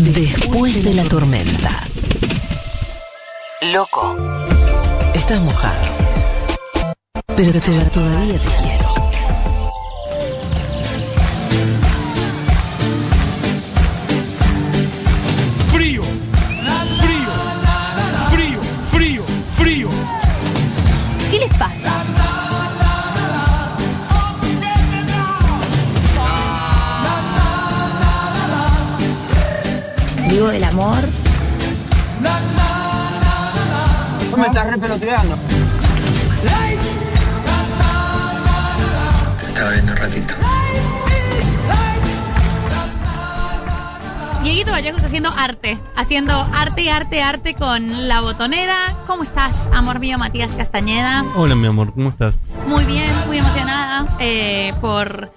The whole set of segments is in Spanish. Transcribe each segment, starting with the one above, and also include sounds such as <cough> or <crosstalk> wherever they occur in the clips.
Después de la tormenta. Loco. Estás mojado. Pero te, todavía te quiero. Vivo del amor. me estás repeloteando. Estaba viendo un ratito. Dieguito Vallejos haciendo arte, haciendo arte, arte, arte con la botonera. ¿Cómo estás, amor mío, Matías Castañeda? Hola, mi amor, ¿cómo estás? Muy bien, muy emocionada eh, por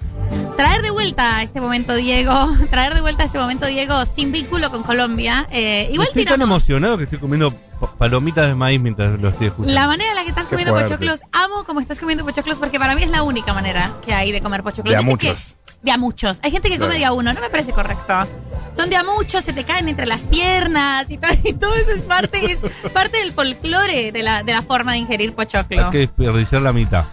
traer de vuelta a este momento, Diego. <laughs> Traer de vuelta a este momento, Diego, sin vínculo con Colombia. Eh, igual estoy tan emocionado que estoy comiendo pa- palomitas de maíz mientras lo estoy escuchando. la manera en la que estás comiendo fuerte. pochoclos. Amo cómo estás comiendo pochoclos porque para mí es la única manera que hay de comer pochoclos. De a muchos. que- de a muchos. Hay gente que come Claro. de a uno, no me parece correcto. Son de a muchos, se te caen entre las piernas y todo, <laughs> y todo eso es parte, es <laughs> parte del folclore de la, de la forma de ingerir pochoclo. Hay que desperdiciar la mitad.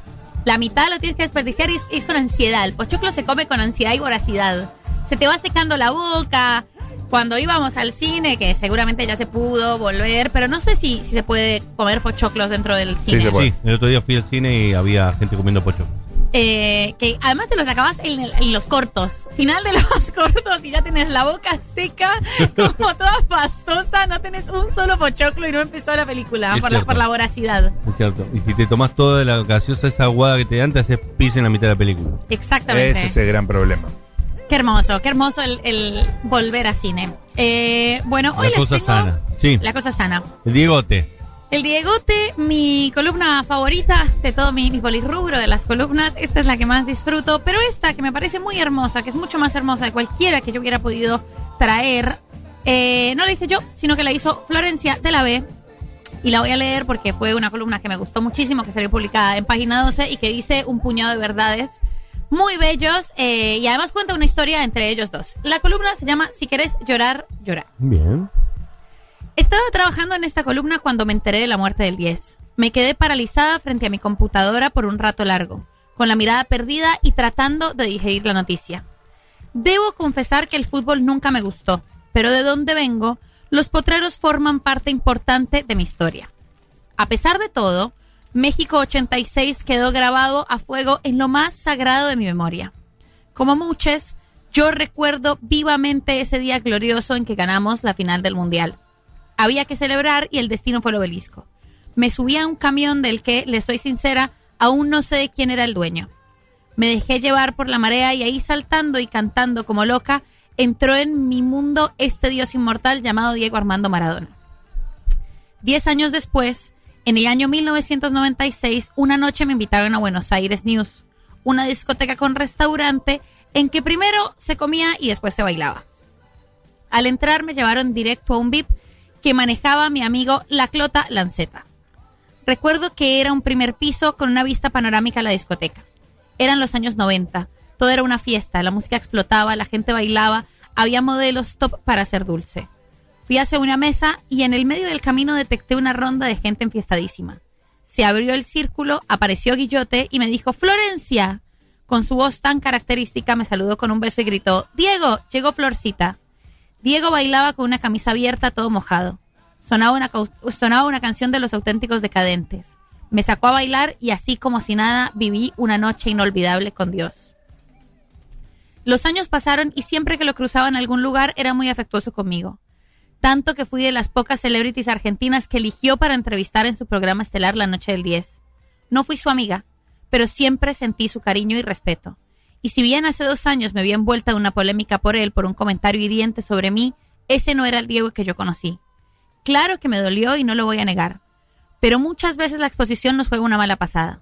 La mitad lo tienes que desperdiciar y es, es con ansiedad. El pochoclo se come con ansiedad y voracidad. Se te va secando la boca. Cuando íbamos al cine, que seguramente ya se pudo volver, pero no sé si, si se puede comer pochoclos dentro del cine. se puede. Sí, el otro día fui al cine y había gente comiendo pocho. Eh, que además te los acabas en, el- en los cortos. Final de los <laughs> cortos y ya tenés la boca seca, <laughs> como toda pastosa. No tenés un solo pochoclo y no empezó la película por la, por la voracidad. Es cierto. Y si te tomas toda la gaseosa esa aguada que te dan, te haces pis en la mitad de la película. Exactamente. Ese es el gran problema. Qué hermoso, qué hermoso el, el volver a cine. Eh, bueno, hoy La les cosa tengo sana. Sí. La cosa sana. El Diegote. El Diegote, mi columna favorita de todo mi, polirrubro de las columnas. Esta es la que más disfruto. Pero esta, que me parece muy hermosa, que es mucho más hermosa de cualquiera que yo hubiera podido traer, eh, no la hice yo, sino que la hizo Florencia de la B. Y la voy a leer porque fue una columna que me gustó muchísimo, que salió publicada en página 12 y que dice un puñado de verdades muy bellos. eh, y además cuenta una historia entre ellos dos. La columna se llama Si querés llorar, llorar. Bien. Estaba trabajando en esta columna cuando me enteré de la muerte del 10. Me quedé paralizada frente a mi computadora por un rato largo, con la mirada perdida y tratando de digerir la noticia. Debo confesar que el fútbol nunca me gustó, pero de donde vengo, los potreros forman parte importante de mi historia. A pesar de todo, México 86 quedó grabado a fuego en lo más sagrado de mi memoria. Como muchos, yo recuerdo vivamente ese día glorioso en que ganamos la final del Mundial. Había que celebrar y el destino fue el obelisco. Me subí a un camión del que, les soy sincera, aún no sé de quién era el dueño. Me dejé llevar por la marea y ahí saltando y cantando como loca, entró en mi mundo este dios inmortal llamado Diego Armando Maradona. Diez años después, en el año 1996, una noche me invitaron a Buenos Aires News, una discoteca con restaurante en que primero se comía y después se bailaba. Al entrar me llevaron directo a un VIP que manejaba mi amigo La Clota Lanceta. Recuerdo que era un primer piso con una vista panorámica a la discoteca. Eran los años 90. Todo era una fiesta, la música explotaba, la gente bailaba, había modelos top para hacer dulce. Fui hacia una mesa y en el medio del camino detecté una ronda de gente enfiestadísima. Se abrió el círculo, apareció Guillote y me dijo, Florencia. Con su voz tan característica me saludó con un beso y gritó, Diego, llegó Florcita. Diego bailaba con una camisa abierta, todo mojado. Sonaba una, sonaba una canción de los auténticos decadentes. Me sacó a bailar y así como si nada viví una noche inolvidable con Dios. Los años pasaron y siempre que lo cruzaba en algún lugar era muy afectuoso conmigo. Tanto que fui de las pocas celebrities argentinas que eligió para entrevistar en su programa estelar la noche del 10. No fui su amiga, pero siempre sentí su cariño y respeto. Y si bien hace dos años me vi envuelta en una polémica por él por un comentario hiriente sobre mí, ese no era el Diego que yo conocí. Claro que me dolió y no lo voy a negar, pero muchas veces la exposición nos juega una mala pasada.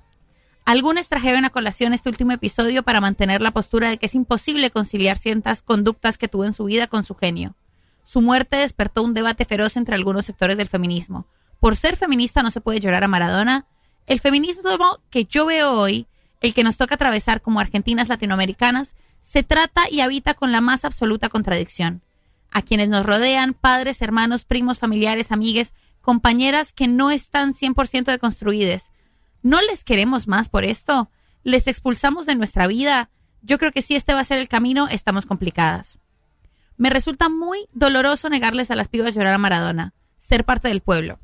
Algunos trajeron a colación este último episodio para mantener la postura de que es imposible conciliar ciertas conductas que tuvo en su vida con su genio. Su muerte despertó un debate feroz entre algunos sectores del feminismo. Por ser feminista no se puede llorar a Maradona. El feminismo que yo veo hoy, el que nos toca atravesar como argentinas latinoamericanas, se trata y habita con la más absoluta contradicción. a quienes nos rodean, padres, hermanos, primos, familiares, amigues, compañeras que no están 100% deconstruidas. ¿No les queremos más por esto? ¿Les expulsamos de nuestra vida? Yo creo que si este va a ser el camino, estamos complicadas. Me resulta muy doloroso negarles a las pibas llorar a Maradona, ser parte del pueblo.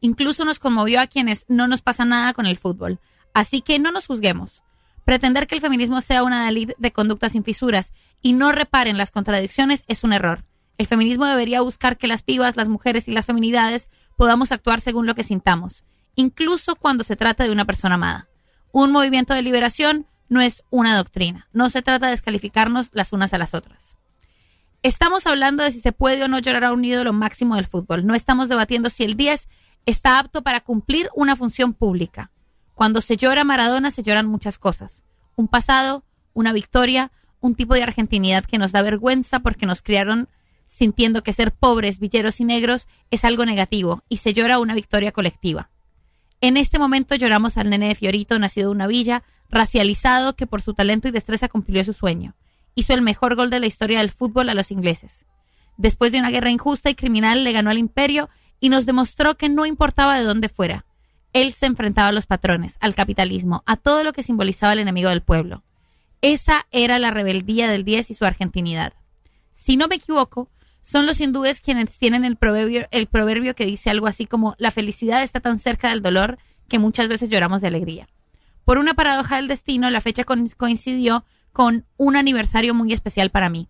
Incluso nos conmovió a quienes no nos pasa nada con el fútbol. Así que no nos juzguemos. Pretender que el feminismo sea una ley de conductas sin fisuras y no reparen las contradicciones es un error. El feminismo debería buscar que las pibas, las mujeres y las feminidades podamos actuar según lo que sintamos, incluso cuando se trata de una persona amada. Un movimiento de liberación no es una doctrina. No se trata de descalificarnos las unas a las otras. Estamos hablando de si se puede o no llorar a un ídolo máximo del fútbol. No estamos debatiendo si el 10 está apto para cumplir una función pública. Cuando se llora Maradona se lloran muchas cosas. Un pasado, una victoria, un tipo de argentinidad que nos da vergüenza porque nos criaron sintiendo que ser pobres, villeros y negros es algo negativo y se llora una victoria colectiva. En este momento lloramos al nene de Fiorito, nacido de una villa, racializado, que por su talento y destreza cumplió su sueño. Hizo el mejor gol de la historia del fútbol a los ingleses. Después de una guerra injusta y criminal, le ganó al imperio y nos demostró que no importaba de dónde fuera. Él se enfrentaba a los patrones, al capitalismo, a todo lo que simbolizaba el enemigo del pueblo. Esa era la rebeldía del 10 y su argentinidad. Si no me equivoco, son los hindúes quienes tienen el proverbio, el proverbio que dice algo así como la felicidad está tan cerca del dolor que muchas veces lloramos de alegría. Por una paradoja del destino, la fecha coincidió con un aniversario muy especial para mí.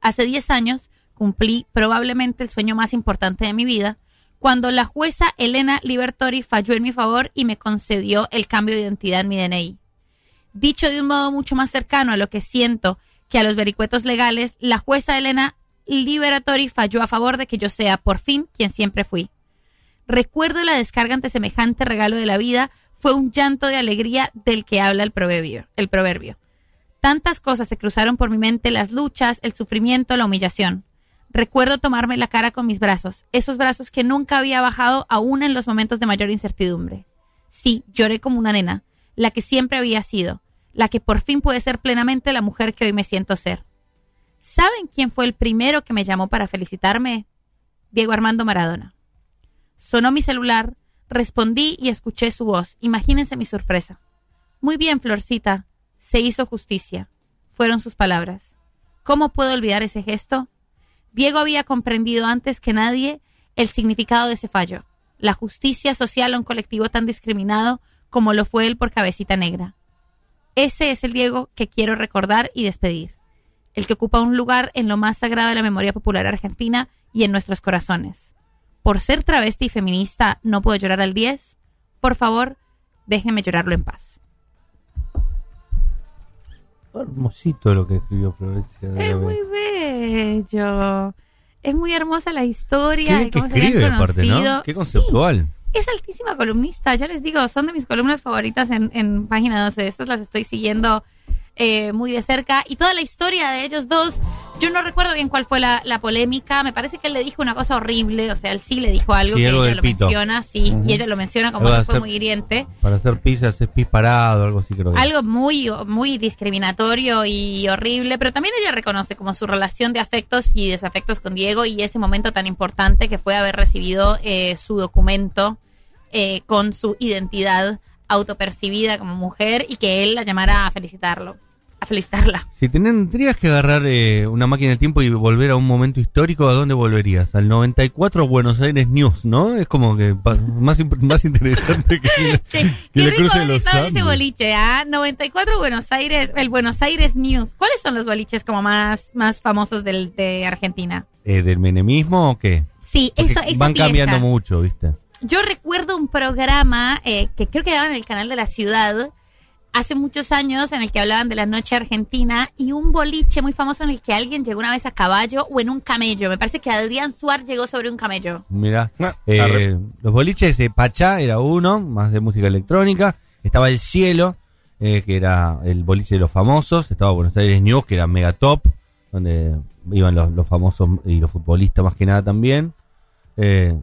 Hace 10 años cumplí probablemente el sueño más importante de mi vida, cuando la jueza Elena Libertori falló en mi favor y me concedió el cambio de identidad en mi DNI. Dicho de un modo mucho más cercano a lo que siento que a los vericuetos legales, la jueza Elena Liberatori falló a favor de que yo sea, por fin, quien siempre fui. Recuerdo la descarga ante semejante regalo de la vida, fue un llanto de alegría del que habla el proverbio, el proverbio. Tantas cosas se cruzaron por mi mente, las luchas, el sufrimiento, la humillación. Recuerdo tomarme la cara con mis brazos, esos brazos que nunca había bajado aún en los momentos de mayor incertidumbre. Sí, lloré como una nena, la que siempre había sido, la que por fin puede ser plenamente la mujer que hoy me siento ser. ¿Saben quién fue el primero que me llamó para felicitarme? Diego Armando Maradona. Sonó mi celular, respondí y escuché su voz. Imagínense mi sorpresa. Muy bien, Florcita. Se hizo justicia. Fueron sus palabras. ¿Cómo puedo olvidar ese gesto? Diego había comprendido antes que nadie el significado de ese fallo, la justicia social a un colectivo tan discriminado como lo fue él por cabecita negra. Ese es el Diego que quiero recordar y despedir el que ocupa un lugar en lo más sagrado de la memoria popular argentina y en nuestros corazones. Por ser travesti y feminista, ¿no puedo llorar al 10? Por favor, déjenme llorarlo en paz. Hermosito lo que escribió Florencia. de Es muy bello. Es muy hermosa la historia. Qué de que cómo se habían escribe, aparte, ¿no? Qué Sí, conceptual. es altísima columnista, ya les digo, son de mis columnas favoritas en, en página 12. Estas las estoy siguiendo eh, muy de cerca. Y toda la historia de ellos dos, yo no recuerdo bien cuál fue la, la polémica. Me parece que él le dijo una cosa horrible, o sea, él sí le dijo algo Sí, que algo ella lo pito. menciona, sí, y ella lo menciona como Algo que fue hacer- muy hiriente. Para hacer pizzas es pis parado, algo así creo que. Algo muy, muy discriminatorio y horrible, pero también ella reconoce como su relación de afectos y desafectos con Diego y ese momento tan importante que fue haber recibido eh, su documento eh, con su identidad autopercibida como mujer y que él la llamara a felicitarlo, a felicitarla. Si tendrías que agarrar eh, una máquina del tiempo y volver a un momento histórico, ¿a dónde volverías? Al 94 Buenos Aires News, ¿no? Es como que más, más interesante que, <laughs> que Qué, le rico haber los ese boliche, ¿ah? 94 Buenos Aires, el Buenos Aires News. ¿Cuáles son los boliches como más, más famosos del, de Argentina? Eh, ¿Del menemismo o qué? Sí, Porque eso, esa van fiesta. cambiando mucho, ¿viste? Yo recuerdo un programa eh, que creo que daban en el canal de la ciudad hace muchos años en el que hablaban de la noche argentina y un boliche muy famoso en el que alguien llegó una vez a caballo o en un camello. Me parece que Adrián Suar llegó sobre un camello. Mira, Ah, eh, los boliches de Pachá era uno, más de música electrónica. Estaba El Cielo, eh, que era el boliche de los famosos. Estaba Buenos Aires News, que era mega top, donde iban los, los famosos y los futbolistas más que nada también. Eh,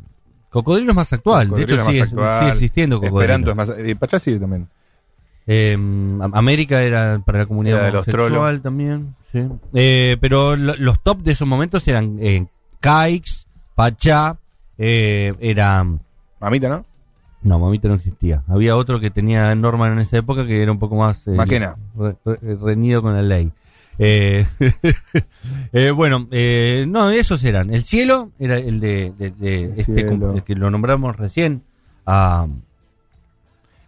Cocodrilo es más actual, de hecho más sigue, actual. sigue existiendo Cocodrilo. Esperanto es más. Eh, Pachá sigue también. Eh, Am- América era para la comunidad Era de los homosexual trolos. también. Sí. Eh, pero lo- los top de esos momentos eran eh, Caix, Pachá, eh, era... Mamita, ¿no? No, Mamita no existía. Había otro que tenía Norman en esa época que era un poco más... eh, Maquena. re- re- reñido con la ley. Eh, <laughs> eh, bueno, eh, no, esos eran. El cielo era el de, de- de El este cielo. com- el que lo nombramos recién. A,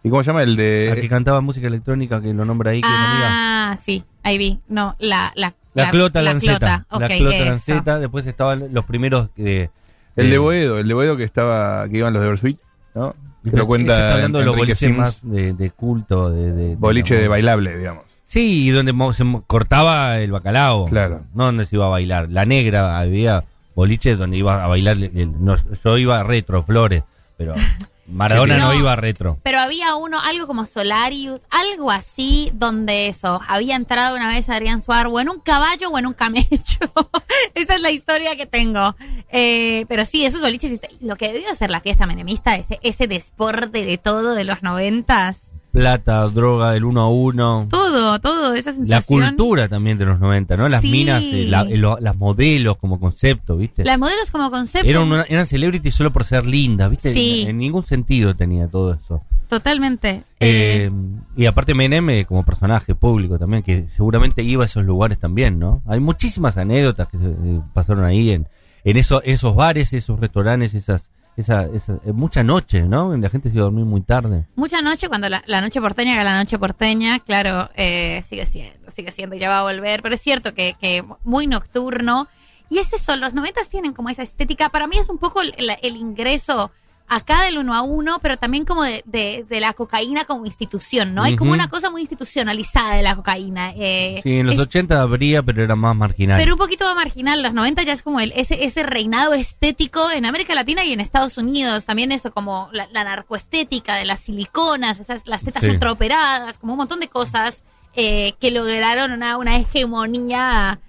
¿Y cómo se llama? El a que de... cantaba música electrónica, que lo nombra ahí, que amiga. Ah, sí, ahí vi. No, la... La, La, Clota Lanceta. Clota, la Clota eso. Lanceta. Después estaban los primeros. eh, El de eh, Boedo, el de Boedo que estaba, que iban los de Versuit, ¿no? Que lo cuenta está hablando de los boliches Sims. más de, de culto. De, de- de Boliche la- de bailable, digamos. Sí, y donde mo- se mo- cortaba el bacalao. Claro. No donde se iba a bailar. La negra había boliches donde iba a bailar. el- el- no, yo iba a retro, flores. Pero <laughs> Maradona no, No. iba a retro. Pero había uno, algo como Solarius, algo así, donde eso, había entrado una vez Adrián Suárez, o en un caballo o en un camello. <laughs> Esa es la historia que tengo. Eh, pero sí, esos boliches, lo que debió ser la fiesta menemista, ese, ese desporte de todo de los noventas. Plata, droga, el uno a uno. Todo, todo, esa La sensación. cultura también de los 90, ¿no? Las Sí. minas, eh, la- eh, lo- las modelos como concepto, ¿viste? Las modelos como concepto. Eran, una- eran celebrities solo por ser lindas, ¿viste? Sí. En, en ningún sentido tenía todo eso. Totalmente. Eh, y aparte Menem como personaje público también, que seguramente iba a esos lugares también, ¿no? Hay muchísimas anécdotas que se, pasaron ahí en, en eso, esos bares, esos restaurantes, esas, esa, esa, eh, mucha noche, ¿no? La gente se iba a dormir muy tarde. Mucha noche, cuando la, noche porteña era la noche porteña, claro, eh, sigue siendo, sigue siendo ya va a volver, pero es cierto que, que muy nocturno. Y es eso, los noventas tienen como esa estética, para mí es un poco el ingreso acá del uno a uno, pero también como de, de- de la cocaína como institución, ¿no? Hay como una cosa muy institucionalizada de la cocaína. eh, Sí, en los es- 80 habría, pero era más marginal. pero un poquito más marginal, los 90 ya es como el, ese, ese reinado estético en América Latina y en Estados Unidos, también eso como la, la narcoestética de las siliconas, esas, las tetas Sí. ultraoperadas, como un montón de cosas eh, que lograron una, una hegemonía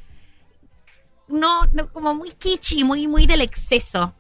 no, no, como muy kitschy, muy, muy del exceso.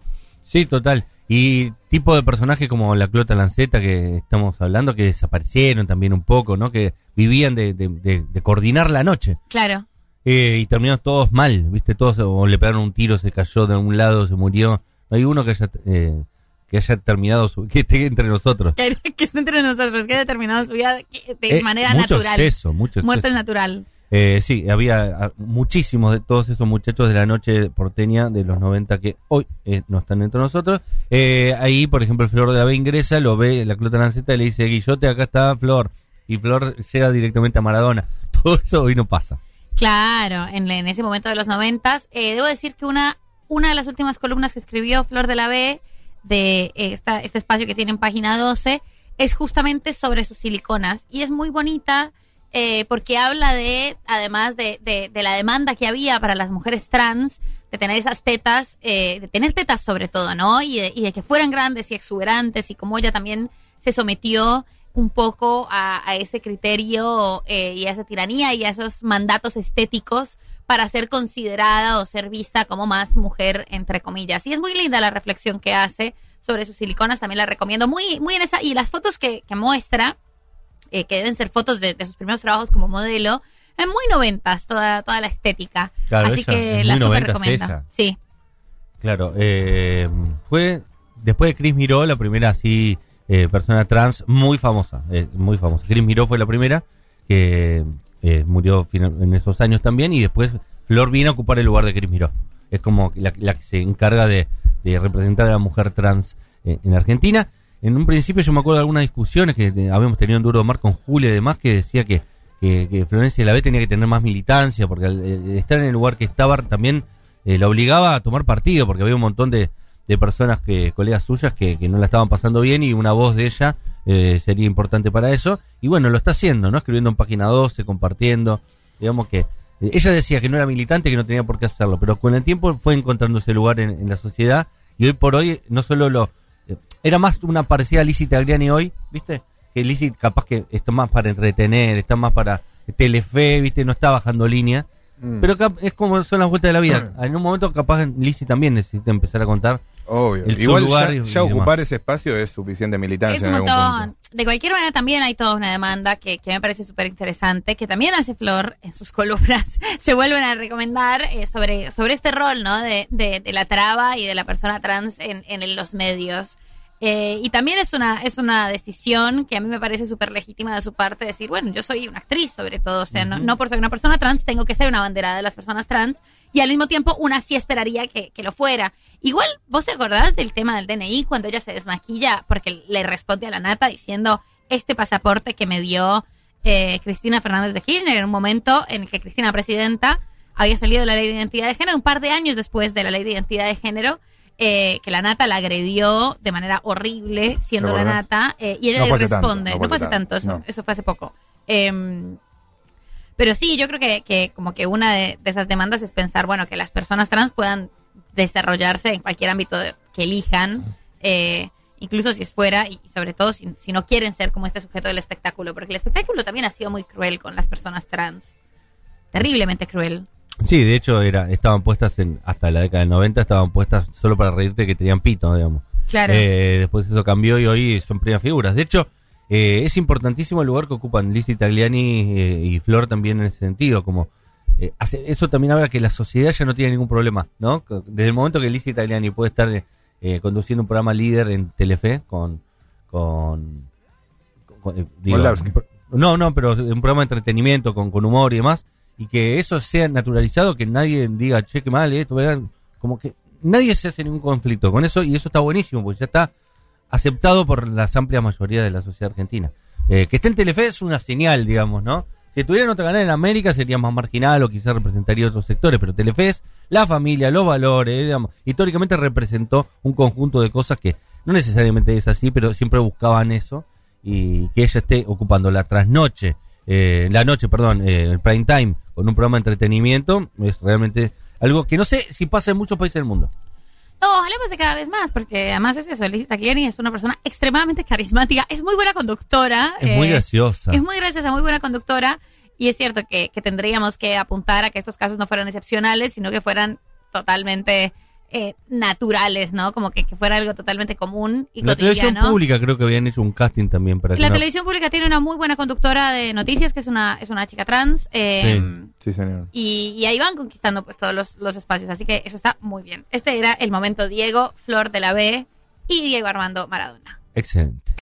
Sí, total. Y tipo de personajes como la Clota Lanceta que estamos hablando, que desaparecieron también un poco, ¿no? Que vivían de, de- de- de coordinar la noche. Claro. Eh, y terminaron todos mal, ¿viste? Todos, o le pegaron un tiro, se cayó de un lado, se murió. No hay uno que haya, eh, que haya terminado, su, <laughs> que esté entre nosotros. Que, que esté entre nosotros, que haya terminado su vida de Eh, manera mucho natural. exceso, mucho Muerte exceso. natural. Eh, sí, había ah, muchísimos de todos esos muchachos de la noche porteña de los 90 que hoy eh, no están entre nosotros. Eh, ahí, por ejemplo, Flor de la B ingresa, lo ve la Clota Lanceta y le dice, Guillote, acá está Flor. Y Flor llega directamente a Maradona. <laughs> Todo eso hoy no pasa. Claro, en, ese momento de los noventas. Eh, debo decir que una, una de las últimas columnas que escribió Flor de la B de eh, esta, este espacio que tiene en página 12 es justamente sobre sus siliconas. Y es muy bonita eh, porque habla de, además de, de- la demanda que había para las mujeres trans, de tener esas tetas, eh, de tener tetas sobre todo, ¿no? Y de, y de que fueran grandes y exuberantes y como ella también se sometió un poco a, ese criterio eh, y a esa tiranía y a esos mandatos estéticos para ser considerada o ser vista como más mujer, entre comillas. Y es muy linda la reflexión que hace sobre sus siliconas, también la recomiendo. Muy, muy en esa, y las fotos que muestra, eh, que deben ser fotos de, de sus primeros trabajos como modelo, en muy noventas toda, toda la estética. Claro, Así que es la noventas recomiendo. esa. Sí. Claro, eh, fue después de Chris Miró la primera así eh, persona trans muy famosa, eh, muy famosa. Chris Miró fue la primera que eh, murió en esos años también y después Flor vino a ocupar el lugar de Chris Miró. Es como la, la que se encarga de, de representar a la mujer trans en Argentina. En un principio yo me acuerdo de algunas discusiones que eh, habíamos tenido en Duro de Mar con Julia y demás que decía que, que, que Florencia Lavey tenía que tener más militancia porque al eh, estar en el lugar que estaba también eh, la obligaba a tomar partido porque había un montón de, de personas que colegas suyas que, no la estaban pasando bien y una voz de ella eh, sería importante para eso. Y bueno lo está haciendo no escribiendo en página 12 compartiendo. Digamos que ella decía que no era militante que no tenía por qué hacerlo pero con el tiempo fue encontrando ese lugar en, la sociedad y hoy por hoy no solo lo era más una parecida a Lizzie Tagliani hoy viste que Lizzie capaz que está más para entretener está más para Telefe viste no está bajando línea Mm. pero es como son las vueltas de la vida. <clears throat> En un momento capaz Lizzie también necesita empezar a contar Obvio. el Igual lugar ya, ocupar ese espacio es suficiente militancia Es en un algún montón. punto. De cualquier manera, también hay toda una demanda que, que me parece súper interesante, que también hace Flor en sus <laughs> columnas. Se vuelven a recomendar eh, sobre, sobre este rol, ¿no? De, de, de la traba y de la persona trans en, en los medios. Eh, y también es una, es una decisión que a mí me parece súper legítima de su parte decir, bueno, yo soy una actriz sobre todo, o sea, no, no por ser una persona trans tengo que ser una banderada de las personas trans y al mismo tiempo una sí esperaría que, que lo fuera. Igual, ¿vos te acordás del tema del DNI cuando ella se desmaquilla porque le responde a la nata diciendo este pasaporte que me dio eh, Cristina Fernández de Kirchner en un momento en el que Cristina presidenta había salido la ley de identidad de género, un par de años después de la ley de identidad de género, eh, que la nata la agredió de manera horrible siendo ¿Te la nata eh, y ella No le tanto, responde, no fue hace tanto, eso, no. eso fue hace poco. Em, pero sí, yo creo que, que como que una de, de esas demandas es pensar, bueno, que las personas trans puedan desarrollarse en cualquier ámbito de- que elijan, eh, incluso si es fuera y sobre todo si, si no quieren ser como este sujeto del espectáculo, porque el espectáculo también ha sido muy cruel con las personas trans, terriblemente cruel. Sí, de hecho era, estaban puestas en, hasta la década del 90, estaban puestas solo para reírte que tenían pito, digamos. Claro. Eh, después eso cambió y hoy son primeras figuras. De hecho, eh, es importantísimo el lugar que ocupan Liz Italiani eh, y Flor también en ese sentido, como eh, hace- eso también habla que la sociedad ya no tiene ningún problema, ¿no? Desde el momento que Liz Italiani puede estar eh, conduciendo un programa líder en Telefe con con, con- eh, digo, no, no, pero un programa de entretenimiento con, con humor y demás, y que eso sea naturalizado, que nadie diga, che, qué mal, esto, ¿verdad? como que nadie se hace ningún conflicto con eso, y eso está buenísimo, porque ya está aceptado por la amplia mayoría de la sociedad argentina. Eh, que esté en Telefe es una señal, digamos, ¿no? Si estuviera en otra canal en América sería más marginal o quizás representaría otros sectores, pero Telefe es la familia, los valores, digamos, históricamente representó un conjunto de cosas que no necesariamente es así, pero siempre buscaban eso y que ella esté ocupando la trasnoche, eh, la noche, perdón, eh, el prime time con un programa de entretenimiento es realmente algo que no sé si pasa en muchos países del mundo. No, ojalá pase cada vez más, porque además es eso, Liz Tagliani es una persona extremadamente carismática, es muy buena conductora. Es muy eh, graciosa. Es muy graciosa, muy buena conductora. Y es cierto que, que tendríamos que apuntar a que estos casos no fueran excepcionales, sino que fueran totalmente eh, naturales, ¿no? Como que, que fuera algo totalmente común y la televisión pública creo que habían hecho un casting también para que La no- televisión pública tiene una muy buena conductora de noticias, que es una, es una chica trans. eh, Sí, señor. y, y ahí van conquistando pues todos los, los espacios. Así que eso está muy bien. Este era el momento Diego, Flor de la B y Diego Armando Maradona. Excelente.